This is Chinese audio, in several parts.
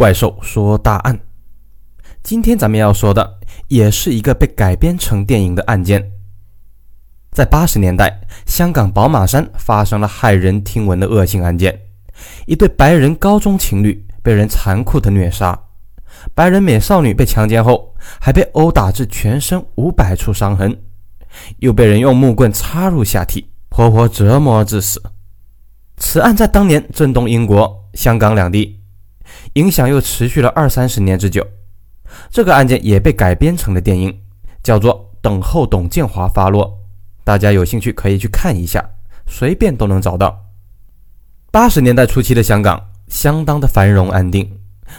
怪兽说大案，今天咱们要说的也是一个被改编成电影的案件。在八十年代，香港宝马山发生了骇人听闻的恶性案件，一对白人高中情侣被人残酷的虐杀，白人美少女被强奸后还被殴打至全身五百处伤痕，又被人用木棍插入下体，活活折磨致死。此案在当年震动英国、香港两地。影响又持续了二三十年之久，这个案件也被改编成了电影，叫做《等候董建华发落》，大家有兴趣可以去看一下，随便都能找到。八十年代初期的香港相当的繁荣安定，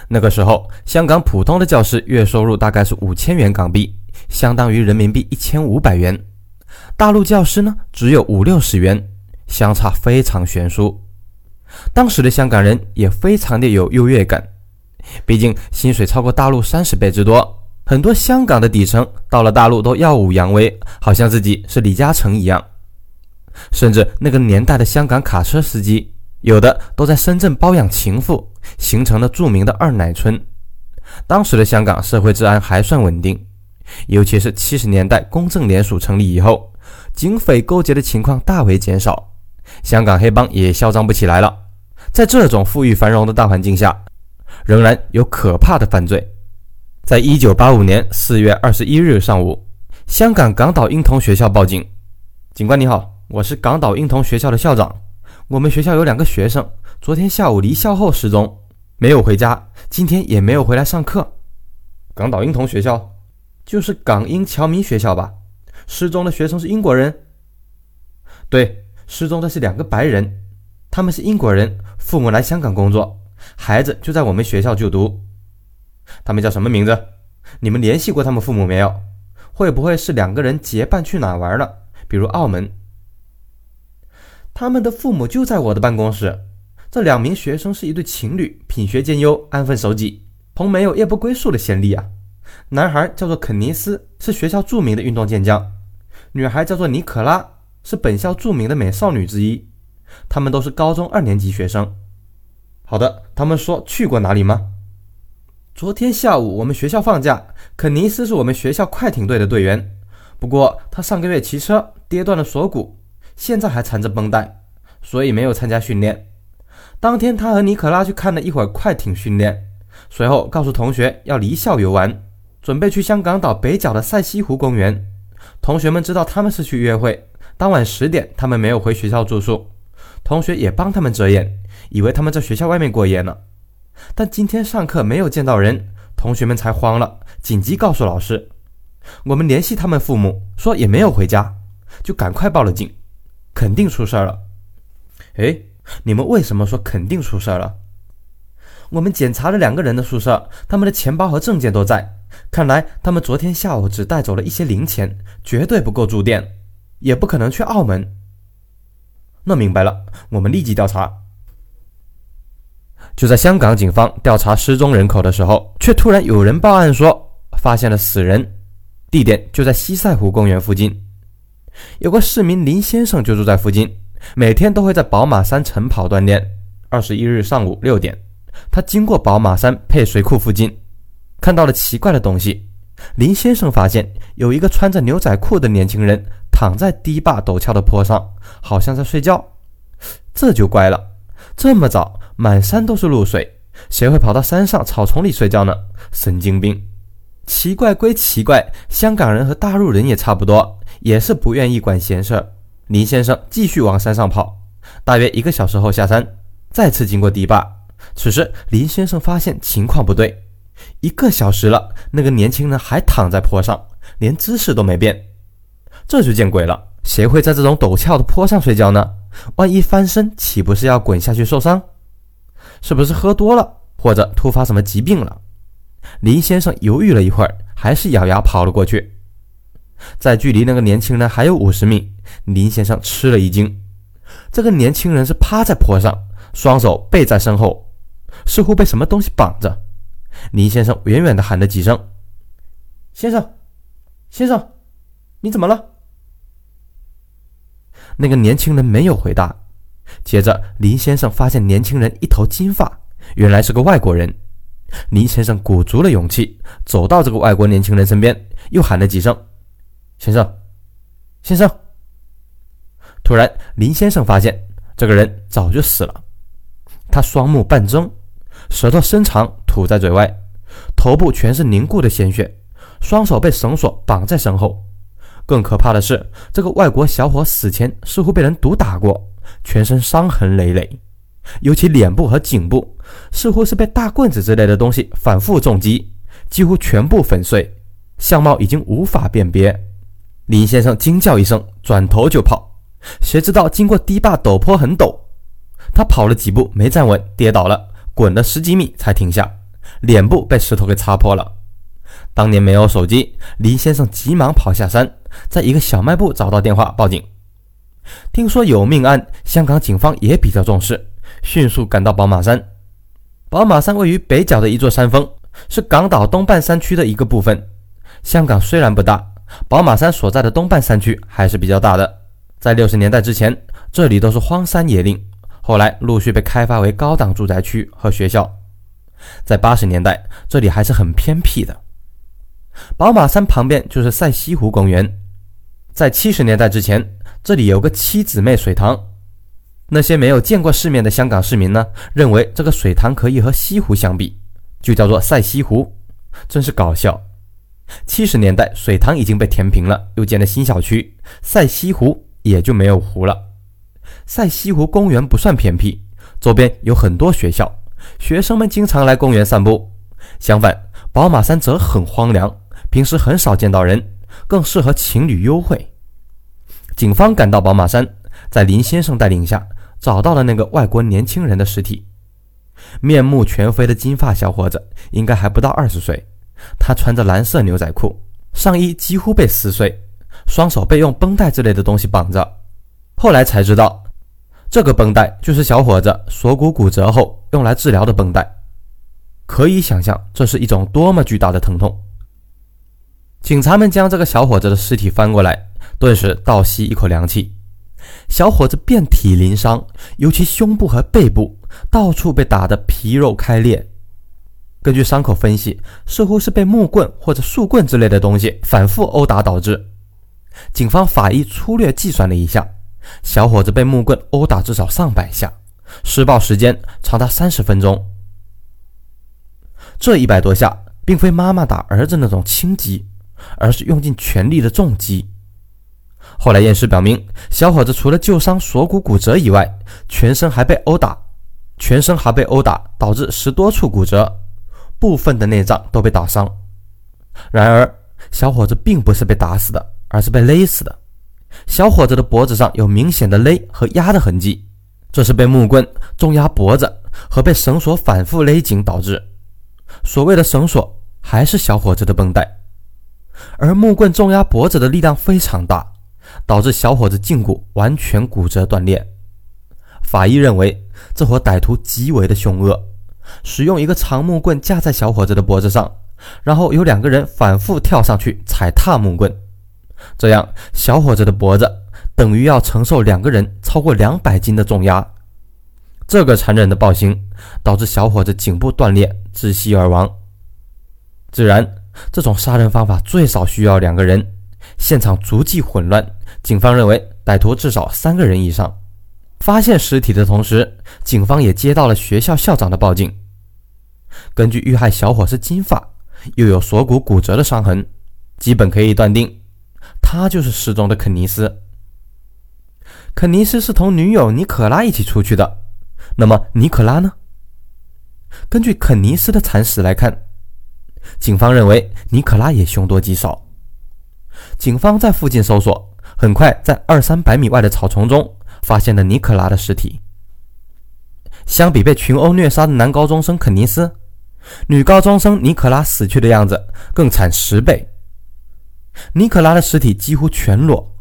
那个时候香港普通的教师月收入大概是五千元港币，相当于人民币一千五百元，大陆教师呢只有五六十元，相差非常悬殊。当时的香港人也非常的有优越感，毕竟薪水超过大陆三十倍之多，很多香港的底层到了大陆都耀武扬威，好像自己是李嘉诚一样。甚至那个年代的香港卡车司机，有的都在深圳包养情妇，形成了著名的二奶村。当时的香港社会治安还算稳定，尤其是七十年代公正联署成立以后，警匪勾结的情况大为减少，香港黑帮也嚣张不起来了。在这种富裕繁荣的大环境下，仍然有可怕的犯罪。在一九八五年四月二十一日上午，香港港岛英童学校报警：“警官你好，我是港岛英童学校的校长。我们学校有两个学生，昨天下午离校后失踪，没有回家，今天也没有回来上课。”港岛英童学校就是港英侨民学校吧？失踪的学生是英国人？对，失踪的是两个白人。他们是英国人，父母来香港工作，孩子就在我们学校就读。他们叫什么名字？你们联系过他们父母没有？会不会是两个人结伴去哪玩了？比如澳门？他们的父母就在我的办公室。这两名学生是一对情侣，品学兼优，安分守己，彭没有夜不归宿的先例啊。男孩叫做肯尼斯，是学校著名的运动健将；女孩叫做尼可拉，是本校著名的美少女之一。他们都是高中二年级学生。好的，他们说去过哪里吗？昨天下午我们学校放假，肯尼斯是我们学校快艇队的队员。不过他上个月骑车跌断了锁骨，现在还缠着绷带，所以没有参加训练。当天他和尼可拉去看了一会儿快艇训练，随后告诉同学要离校游玩，准备去香港岛北角的赛西湖公园。同学们知道他们是去约会，当晚十点他们没有回学校住宿。同学也帮他们遮掩，以为他们在学校外面过夜呢。但今天上课没有见到人，同学们才慌了，紧急告诉老师。我们联系他们父母，说也没有回家，就赶快报了警，肯定出事儿了。哎，你们为什么说肯定出事儿了？我们检查了两个人的宿舍，他们的钱包和证件都在，看来他们昨天下午只带走了一些零钱，绝对不够住店，也不可能去澳门。那明白了，我们立即调查。就在香港警方调查失踪人口的时候，却突然有人报案说发现了死人，地点就在西塞湖公园附近。有个市民林先生就住在附近，每天都会在宝马山晨跑锻炼。二十一日上午六点，他经过宝马山配水库附近，看到了奇怪的东西。林先生发现有一个穿着牛仔裤的年轻人。躺在堤坝陡峭的坡上，好像在睡觉，这就怪了。这么早，满山都是露水，谁会跑到山上草丛里睡觉呢？神经病！奇怪归奇怪，香港人和大陆人也差不多，也是不愿意管闲事儿。林先生继续往山上跑，大约一个小时后下山，再次经过堤坝。此时，林先生发现情况不对，一个小时了，那个年轻人还躺在坡上，连姿势都没变。这就见鬼了！谁会在这种陡峭的坡上睡觉呢？万一翻身，岂不是要滚下去受伤？是不是喝多了，或者突发什么疾病了？林先生犹豫了一会儿，还是咬牙跑了过去。在距离那个年轻人还有五十米，林先生吃了一惊。这个年轻人是趴在坡上，双手背在身后，似乎被什么东西绑着。林先生远远地喊了几声：“先生，先生，你怎么了？”那个年轻人没有回答。接着，林先生发现年轻人一头金发，原来是个外国人。林先生鼓足了勇气，走到这个外国年轻人身边，又喊了几声：“先生，先生。”突然，林先生发现这个人早就死了。他双目半睁，舌头伸长吐在嘴外，头部全是凝固的鲜血，双手被绳索绑在身后。更可怕的是，这个外国小伙死前似乎被人毒打过，全身伤痕累累，尤其脸部和颈部，似乎是被大棍子之类的东西反复重击，几乎全部粉碎，相貌已经无法辨别。林先生惊叫一声，转头就跑，谁知道经过堤坝陡坡很陡。他跑了几步没站稳，跌倒了，滚了十几米才停下，脸部被石头给擦破了。当年没有手机，林先生急忙跑下山，在一个小卖部找到电话报警。听说有命案，香港警方也比较重视，迅速赶到宝马山。宝马山位于北角的一座山峰，是港岛东半山区的一个部分。香港虽然不大，宝马山所在的东半山区还是比较大的。在六十年代之前，这里都是荒山野岭。后来陆续被开发为高档住宅区和学校，在八十年代，这里还是很偏僻的。宝马山旁边就是赛西湖公园。在七十年代之前，这里有个七姊妹水塘。那些没有见过世面的香港市民呢，认为这个水塘可以和西湖相比，就叫做赛西湖，真是搞笑。七十年代，水塘已经被填平了，又建了新小区，赛西湖也就没有湖了。赛西湖公园不算偏僻，周边有很多学校，学生们经常来公园散步。相反，宝马山则很荒凉，平时很少见到人，更适合情侣幽会。警方赶到宝马山，在林先生带领下，找到了那个外国年轻人的尸体。面目全非的金发小伙子，应该还不到二十岁。他穿着蓝色牛仔裤，上衣几乎被撕碎，双手被用绷带之类的东西绑着。后来才知道。这个绷带就是小伙子锁骨骨折后用来治疗的绷带，可以想象这是一种多么巨大的疼痛。警察们将这个小伙子的尸体翻过来，顿时倒吸一口凉气。小伙子遍体鳞伤，尤其胸部和背部到处被打得皮肉开裂。根据伤口分析，似乎是被木棍或者树棍之类的东西反复殴打导致。警方法医粗略计算了一下。小伙子被木棍殴打至少上百下，施暴时间长达三十分钟。这一百多下，并非妈妈打儿子那种轻击，而是用尽全力的重击。后来验尸表明，小伙子除了旧伤锁骨骨折以外，全身还被殴打，全身还被殴打，导致十多处骨折，部分的内脏都被打伤。然而，小伙子并不是被打死的，而是被勒死的。小伙子的脖子上有明显的勒和压的痕迹，这是被木棍重压脖子和被绳索反复勒紧导致。所谓的绳索还是小伙子的绷带，而木棍重压脖子的力量非常大，导致小伙子胫骨完全骨折断裂。法医认为，这伙歹徒极为的凶恶，使用一个长木棍架在小伙子的脖子上，然后有两个人反复跳上去踩踏木棍。这样，小伙子的脖子等于要承受两个人超过两百斤的重压。这个残忍的暴行导致小伙子颈部断裂，窒息而亡。自然，这种杀人方法最少需要两个人。现场足迹混乱，警方认为歹徒至少三个人以上。发现尸体的同时，警方也接到了学校校长的报警。根据遇害小伙是金发，又有锁骨骨折的伤痕，基本可以断定。他就是失踪的肯尼斯。肯尼斯是同女友尼可拉一起出去的。那么尼可拉呢？根据肯尼斯的惨死来看，警方认为尼可拉也凶多吉少。警方在附近搜索，很快在二三百米外的草丛中发现了尼可拉的尸体。相比被群殴虐杀的男高中生肯尼斯，女高中生尼可拉死去的样子更惨十倍。尼可拉的尸体几乎全裸，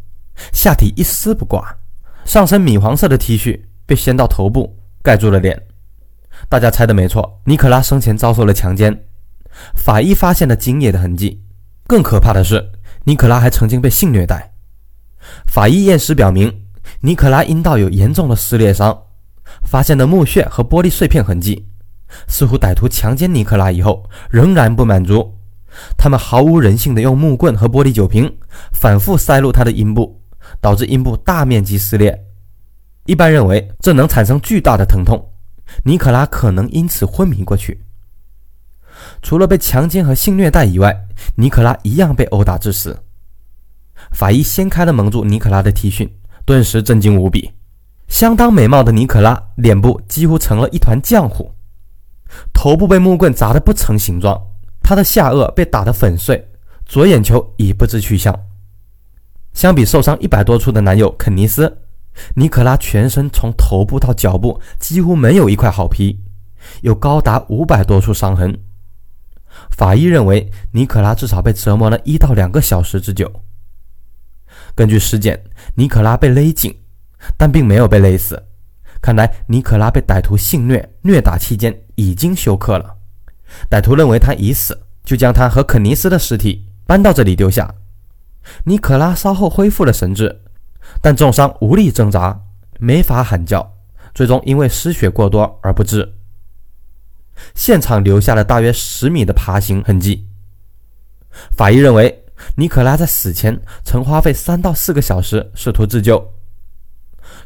下体一丝不挂，上身米黄色的 T 恤被掀到头部，盖住了脸。大家猜的没错，尼可拉生前遭受了强奸。法医发现了精液的痕迹，更可怕的是，尼可拉还曾经被性虐待。法医验尸表明，尼可拉阴道有严重的撕裂伤，发现的木屑和玻璃碎片痕迹，似乎歹徒强奸尼克拉以后仍然不满足，他们毫无人性地用木棍和玻璃酒瓶反复塞入他的阴部，导致阴部大面积撕裂。一般认为这能产生巨大的疼痛，尼克拉可能因此昏迷过去。除了被强奸和性虐待以外，尼克拉一样被殴打致死。法医掀开了蒙住尼克拉的 T 恤，顿时震惊无比。相当美貌的尼克拉脸部几乎成了一团浆糊，头部被木棍砸得不成形状，他的下颚被打得粉碎，左眼球已不知去向。相比受伤一百多处的男友肯尼斯，尼克拉全身从头部到脚部几乎没有一块好皮，有高达五百多处伤痕。法医认为，尼克拉至少被折磨了一到两个小时之久。根据尸检，尼克拉被勒紧，但并没有被勒死。看来，尼克拉被歹徒性虐虐打期间已经休克了。歹徒认为他已死，就将他和肯尼斯的尸体搬到这里丢下。尼克拉稍后恢复了神智，但重伤无力挣扎，没法喊叫，最终因为失血过多而不治。现场留下了大约十米的爬行痕迹。法医认为，尼可拉在死前曾花费三到四个小时试图自救。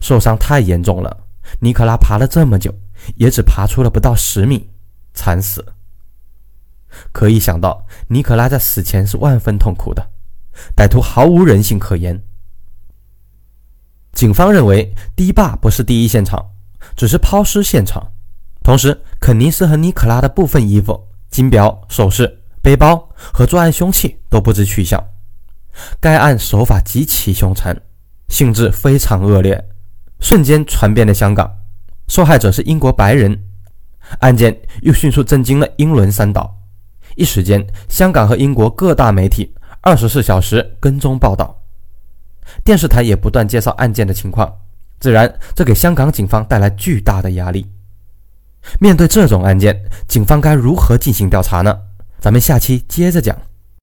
受伤太严重了，尼可拉爬了这么久，也只爬出了不到十米，惨死。可以想到，尼可拉在死前是万分痛苦的。歹徒毫无人性可言。警方认为，堤坝不是第一现场，只是抛尸现场。同时，肯尼斯和尼可拉的部分衣服、金表、首饰、背包和作案凶器都不知去向。该案手法极其凶残，性质非常恶劣，瞬间传遍了香港。受害者是英国白人，案件又迅速震惊了英伦三岛。一时间，香港和英国各大媒体二十四小时跟踪报道，电视台也不断介绍案件的情况。自然，这给香港警方带来巨大的压力。面对这种案件，警方该如何进行调查呢？咱们下期接着讲。